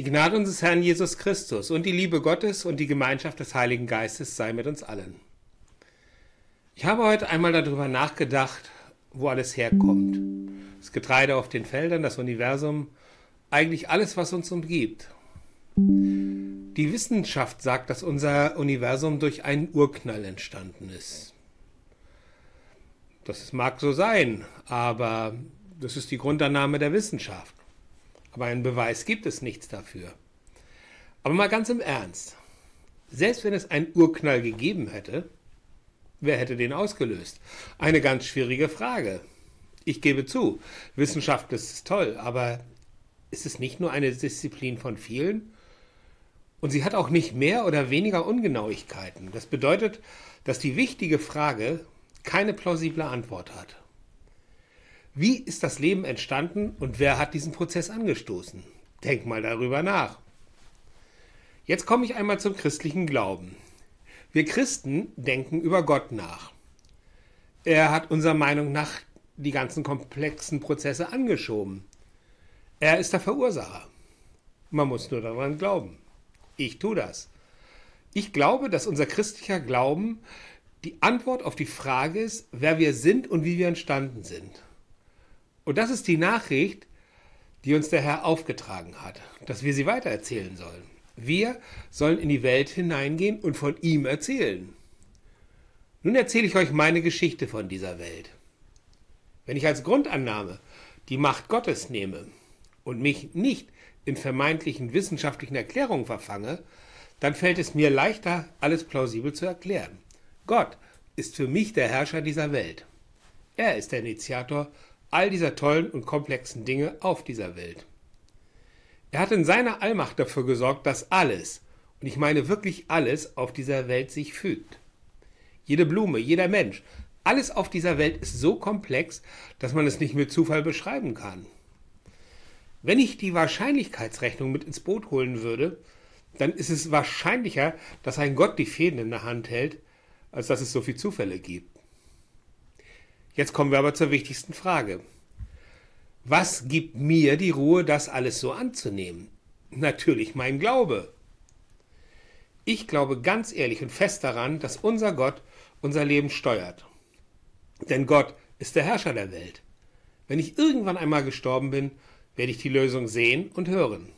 Die Gnade unseres Herrn Jesus Christus und die Liebe Gottes und die Gemeinschaft des Heiligen Geistes sei mit uns allen. Ich habe heute einmal darüber nachgedacht, wo alles herkommt. Das Getreide auf den Feldern, das Universum, eigentlich alles, was uns umgibt. Die Wissenschaft sagt, dass unser Universum durch einen Urknall entstanden ist. Das mag so sein, aber das ist die Grundannahme der Wissenschaft. Aber einen Beweis gibt es nichts dafür. Aber mal ganz im Ernst. Selbst wenn es einen Urknall gegeben hätte, wer hätte den ausgelöst? Eine ganz schwierige Frage. Ich gebe zu, Wissenschaft ist toll, aber ist es nicht nur eine Disziplin von vielen? Und sie hat auch nicht mehr oder weniger Ungenauigkeiten. Das bedeutet, dass die wichtige Frage keine plausible Antwort hat. Wie ist das Leben entstanden und wer hat diesen Prozess angestoßen? Denk mal darüber nach. Jetzt komme ich einmal zum christlichen Glauben. Wir Christen denken über Gott nach. Er hat unserer Meinung nach die ganzen komplexen Prozesse angeschoben. Er ist der Verursacher. Man muss nur daran glauben. Ich tue das. Ich glaube, dass unser christlicher Glauben die Antwort auf die Frage ist, wer wir sind und wie wir entstanden sind. Und das ist die Nachricht, die uns der Herr aufgetragen hat, dass wir sie weitererzählen sollen. Wir sollen in die Welt hineingehen und von ihm erzählen. Nun erzähle ich euch meine Geschichte von dieser Welt. Wenn ich als Grundannahme die Macht Gottes nehme und mich nicht in vermeintlichen wissenschaftlichen Erklärungen verfange, dann fällt es mir leichter, alles plausibel zu erklären. Gott ist für mich der Herrscher dieser Welt. Er ist der Initiator all dieser tollen und komplexen Dinge auf dieser Welt. Er hat in seiner Allmacht dafür gesorgt, dass alles, und ich meine wirklich alles, auf dieser Welt sich fügt. Jede Blume, jeder Mensch, alles auf dieser Welt ist so komplex, dass man es nicht mit Zufall beschreiben kann. Wenn ich die Wahrscheinlichkeitsrechnung mit ins Boot holen würde, dann ist es wahrscheinlicher, dass ein Gott die Fäden in der Hand hält, als dass es so viele Zufälle gibt. Jetzt kommen wir aber zur wichtigsten Frage. Was gibt mir die Ruhe, das alles so anzunehmen? Natürlich mein Glaube. Ich glaube ganz ehrlich und fest daran, dass unser Gott unser Leben steuert. Denn Gott ist der Herrscher der Welt. Wenn ich irgendwann einmal gestorben bin, werde ich die Lösung sehen und hören.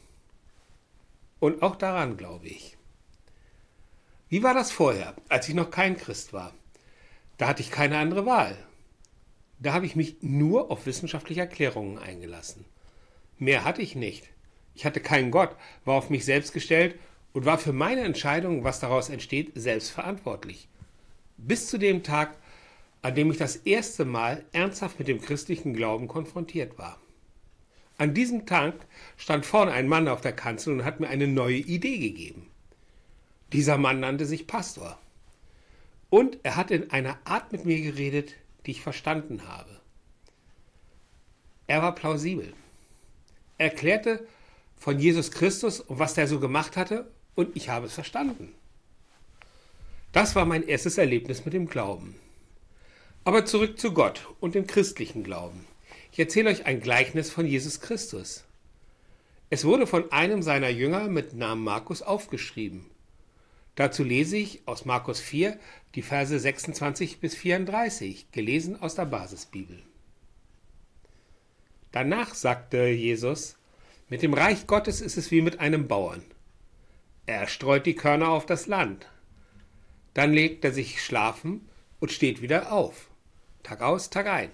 Und auch daran glaube ich. Wie war das vorher, als ich noch kein Christ war? Da hatte ich keine andere Wahl. Da habe ich mich nur auf wissenschaftliche Erklärungen eingelassen. Mehr hatte ich nicht. Ich hatte keinen Gott, war auf mich selbst gestellt und war für meine Entscheidung, was daraus entsteht, selbst verantwortlich. Bis zu dem Tag, an dem ich das erste Mal ernsthaft mit dem christlichen Glauben konfrontiert war. An diesem Tag stand vorne ein Mann auf der Kanzel und hat mir eine neue Idee gegeben. Dieser Mann nannte sich Pastor. Und er hat in einer Art mit mir geredet, die ich verstanden habe. Er war plausibel. Er erklärte von Jesus Christus und was der so gemacht hatte und ich habe es verstanden. Das war mein erstes Erlebnis mit dem Glauben. Aber zurück zu Gott und dem christlichen Glauben. Ich erzähle euch ein Gleichnis von Jesus Christus. Es wurde von einem seiner Jünger mit Namen Markus aufgeschrieben. Dazu lese ich aus Markus 4 die Verse 26 bis 34, gelesen aus der Basisbibel. Danach sagte Jesus, mit dem Reich Gottes ist es wie mit einem Bauern. Er streut die Körner auf das Land. Dann legt er sich schlafen und steht wieder auf. Tag aus, Tag ein.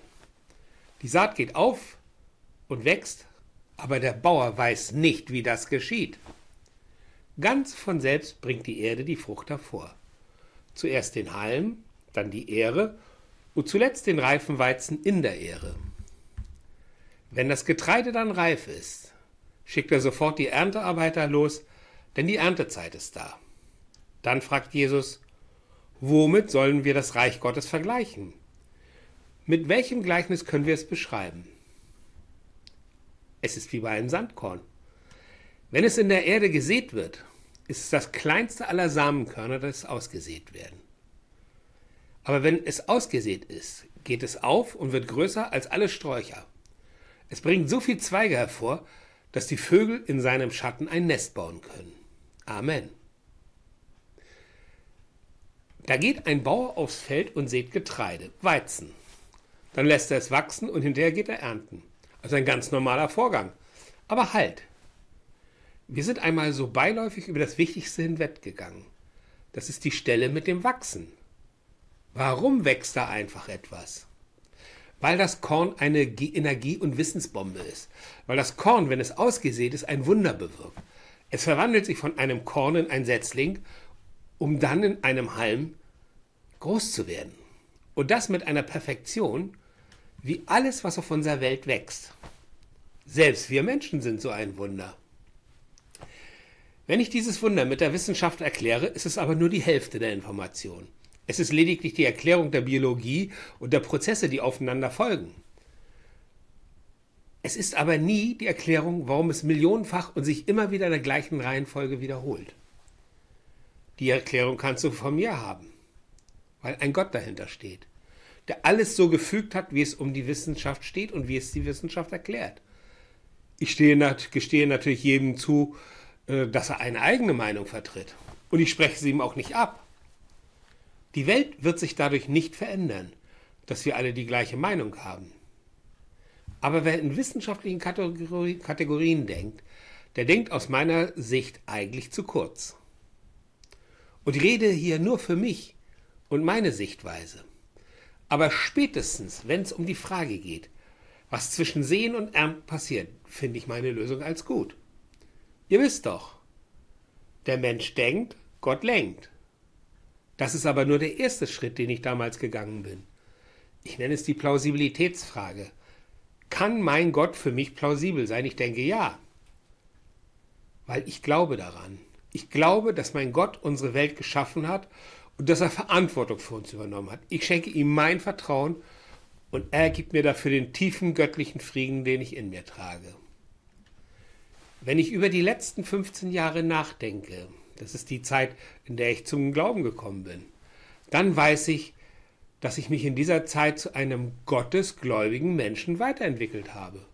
Die Saat geht auf und wächst, aber der Bauer weiß nicht, wie das geschieht. Ganz von selbst bringt die Erde die Frucht hervor. Zuerst den Halm, dann die Ähre und zuletzt den reifen Weizen in der Ähre. Wenn das Getreide dann reif ist, schickt er sofort die Erntearbeiter los, denn die Erntezeit ist da. Dann fragt Jesus, womit sollen wir das Reich Gottes vergleichen? Mit welchem Gleichnis können wir es beschreiben? Es ist wie bei einem Sandkorn. Wenn es in der Erde gesät wird, ist es das kleinste aller Samenkörner, das ausgesät werden. Aber wenn es ausgesät ist, geht es auf und wird größer als alle Sträucher. Es bringt so viel Zweige hervor, dass die Vögel in seinem Schatten ein Nest bauen können. Amen. Da geht ein Bauer aufs Feld und sät Getreide, Weizen. Dann lässt er es wachsen und hinterher geht er ernten. Also ein ganz normaler Vorgang. Aber halt. Wir sind einmal so beiläufig über das Wichtigste hinweggegangen. Das ist die Stelle mit dem Wachsen. Warum wächst da einfach etwas? Weil das Korn eine Energie- und Wissensbombe ist. Weil das Korn, wenn es ausgesät ist, ein Wunder bewirkt. Es verwandelt sich von einem Korn in ein Setzling, um dann in einem Halm groß zu werden. Und das mit einer Perfektion, wie alles, was auf unserer Welt wächst. Selbst wir Menschen sind so ein Wunder. Wenn ich dieses Wunder mit der Wissenschaft erkläre, ist es aber nur die Hälfte der Information. Es ist lediglich die Erklärung der Biologie und der Prozesse, die aufeinander folgen. Es ist aber nie die Erklärung, warum es millionenfach und sich immer wieder in der gleichen Reihenfolge wiederholt. Die Erklärung kannst du von mir haben, weil ein Gott dahinter steht, der alles so gefügt hat, wie es um die Wissenschaft steht und wie es die Wissenschaft erklärt. Ich stehe, gestehe natürlich jedem zu, dass er eine eigene Meinung vertritt. Und ich spreche sie ihm auch nicht ab. Die Welt wird sich dadurch nicht verändern, dass wir alle die gleiche Meinung haben. Aber wer in wissenschaftlichen Kategorien denkt, der denkt aus meiner Sicht eigentlich zu kurz. Und ich rede hier nur für mich und meine Sichtweise. Aber spätestens, wenn es um die Frage geht, was zwischen Sehen und Ernten passiert, finde ich meine Lösung als gut. Ihr wisst doch, der Mensch denkt, Gott lenkt. Das ist aber nur der erste Schritt, den ich damals gegangen bin. Ich nenne es die Plausibilitätsfrage. Kann mein Gott für mich plausibel sein? Ich denke ja. Weil ich glaube daran. Ich glaube, dass mein Gott unsere Welt geschaffen hat und dass er Verantwortung für uns übernommen hat. Ich schenke ihm mein Vertrauen und er gibt mir dafür den tiefen göttlichen Frieden, den ich in mir trage. Wenn ich über die letzten 15 Jahre nachdenke, das ist die Zeit, in der ich zum Glauben gekommen bin, dann weiß ich, dass ich mich in dieser Zeit zu einem gottesgläubigen Menschen weiterentwickelt habe.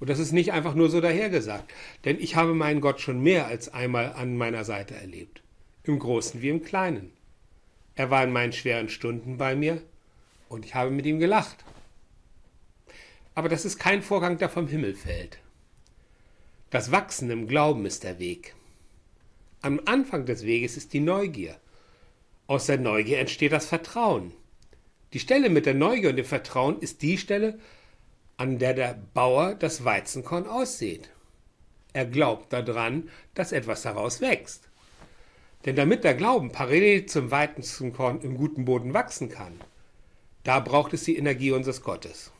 Und das ist nicht einfach nur so dahergesagt, denn ich habe meinen Gott schon mehr als einmal an meiner Seite erlebt, im Großen wie im Kleinen. Er war in meinen schweren Stunden bei mir und ich habe mit ihm gelacht. Aber das ist kein Vorgang, der vom Himmel fällt. Das Wachsen im Glauben ist der Weg. Am Anfang des Weges ist die Neugier. Aus der Neugier entsteht das Vertrauen. Die Stelle mit der Neugier und dem Vertrauen ist die Stelle, an der der Bauer das Weizenkorn aussät. Er glaubt daran, dass etwas daraus wächst. Denn damit der Glauben parallel zum Weizenkorn im guten Boden wachsen kann, da braucht es die Energie unseres Gottes.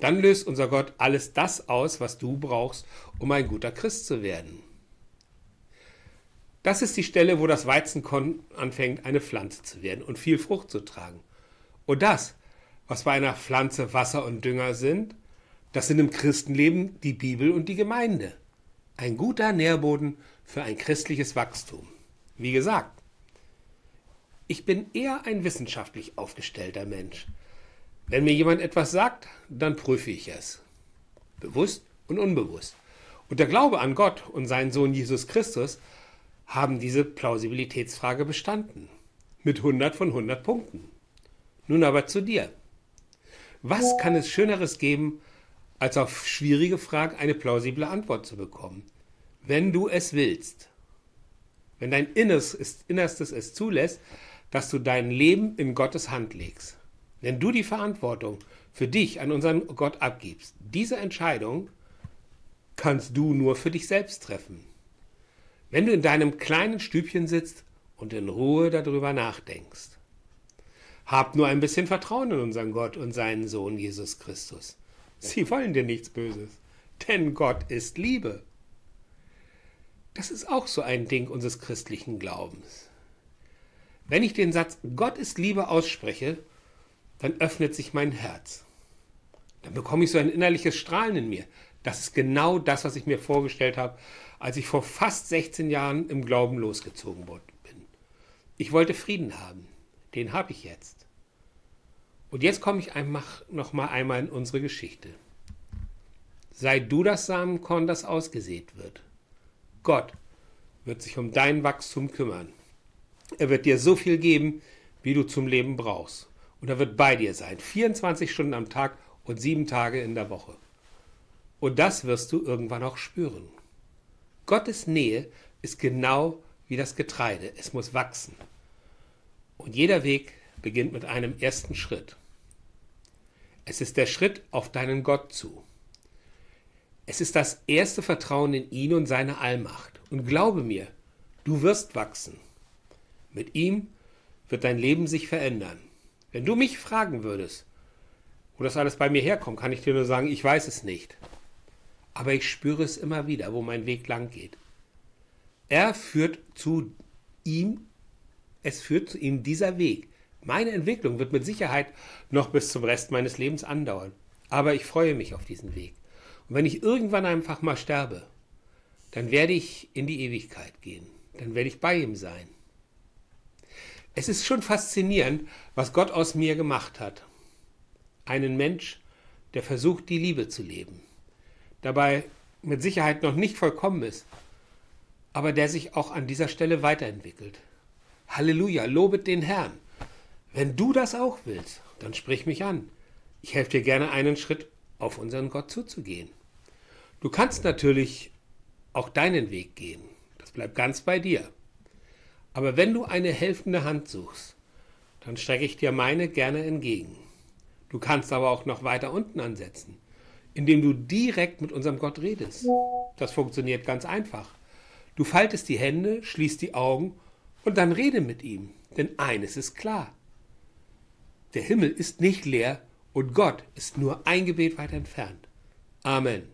Dann löst unser Gott alles das aus, was du brauchst, um ein guter Christ zu werden. Das ist die Stelle, wo das Weizenkorn anfängt, eine Pflanze zu werden und viel Frucht zu tragen. Und das, was bei einer Pflanze Wasser und Dünger sind, das sind im Christenleben die Bibel und die Gemeinde. Ein guter Nährboden für ein christliches Wachstum. Wie gesagt, ich bin eher ein wissenschaftlich aufgestellter Mensch. Wenn mir jemand etwas sagt, dann prüfe ich es. Bewusst und unbewusst. Und der Glaube an Gott und seinen Sohn Jesus Christus haben diese Plausibilitätsfrage bestanden. Mit 100 von 100 Punkten. Nun aber zu dir. Was kann es Schöneres geben, als auf schwierige Fragen eine plausible Antwort zu bekommen? Wenn du es willst. Wenn dein Innerstes, es zulässt, dass du dein Leben in Gottes Hand legst. Wenn du die Verantwortung für dich an unseren Gott abgibst, diese Entscheidung kannst du nur für dich selbst treffen. Wenn du in deinem kleinen Stübchen sitzt und in Ruhe darüber nachdenkst. Hab nur ein bisschen Vertrauen in unseren Gott und seinen Sohn Jesus Christus. Sie wollen dir nichts Böses, denn Gott ist Liebe. Das ist auch so ein Ding unseres christlichen Glaubens. Wenn ich den Satz Gott ist Liebe ausspreche, dann öffnet sich mein Herz. Dann bekomme ich so ein innerliches Strahlen in mir. Das ist genau das, was ich mir vorgestellt habe, als ich vor fast 16 Jahren im Glauben losgezogen bin. Ich wollte Frieden haben. Den habe ich jetzt. Und jetzt komme ich einfach noch mal einmal in unsere Geschichte. sei du das Samenkorn, das ausgesät wird. Gott wird sich um dein Wachstum kümmern. Er wird dir so viel geben, wie du zum Leben brauchst. Und er wird bei dir sein, 24 Stunden am Tag und sieben Tage in der Woche. Und das wirst du irgendwann auch spüren. Gottes Nähe ist genau wie das Getreide. Es muss wachsen. Und jeder Weg beginnt mit einem ersten Schritt. Es ist der Schritt auf deinen Gott zu. Es ist das erste Vertrauen in ihn und seine Allmacht. Und glaube mir, du wirst wachsen. Mit ihm wird dein Leben sich verändern. Wenn du mich fragen würdest, wo das alles bei mir herkommt, kann ich dir nur sagen, ich weiß es nicht. Aber ich spüre es immer wieder, wo mein Weg lang geht. Er führt zu ihm, es führt zu ihm dieser Weg. Meine Entwicklung wird mit Sicherheit noch bis zum Rest meines Lebens andauern. Aber ich freue mich auf diesen Weg. Und wenn ich irgendwann einfach mal sterbe, dann werde ich in die Ewigkeit gehen. Dann werde ich bei ihm sein. Es ist schon faszinierend, was Gott aus mir gemacht hat. Einen Mensch, der versucht, die Liebe zu leben. Dabei mit Sicherheit noch nicht vollkommen ist, aber der sich auch an dieser Stelle weiterentwickelt. Halleluja, lobet den Herrn. Wenn du das auch willst, dann sprich mich an. Ich helfe dir gerne einen Schritt auf unseren Gott zuzugehen. Du kannst natürlich auch deinen Weg gehen. Das bleibt ganz bei dir. Aber wenn du eine helfende Hand suchst, dann strecke ich dir meine gerne entgegen. Du kannst aber auch noch weiter unten ansetzen, indem du direkt mit unserem Gott redest. Das funktioniert ganz einfach. Du faltest die Hände, schließt die Augen und dann rede mit ihm. Denn eines ist klar. Der Himmel ist nicht leer und Gott ist nur ein Gebet weit entfernt. Amen.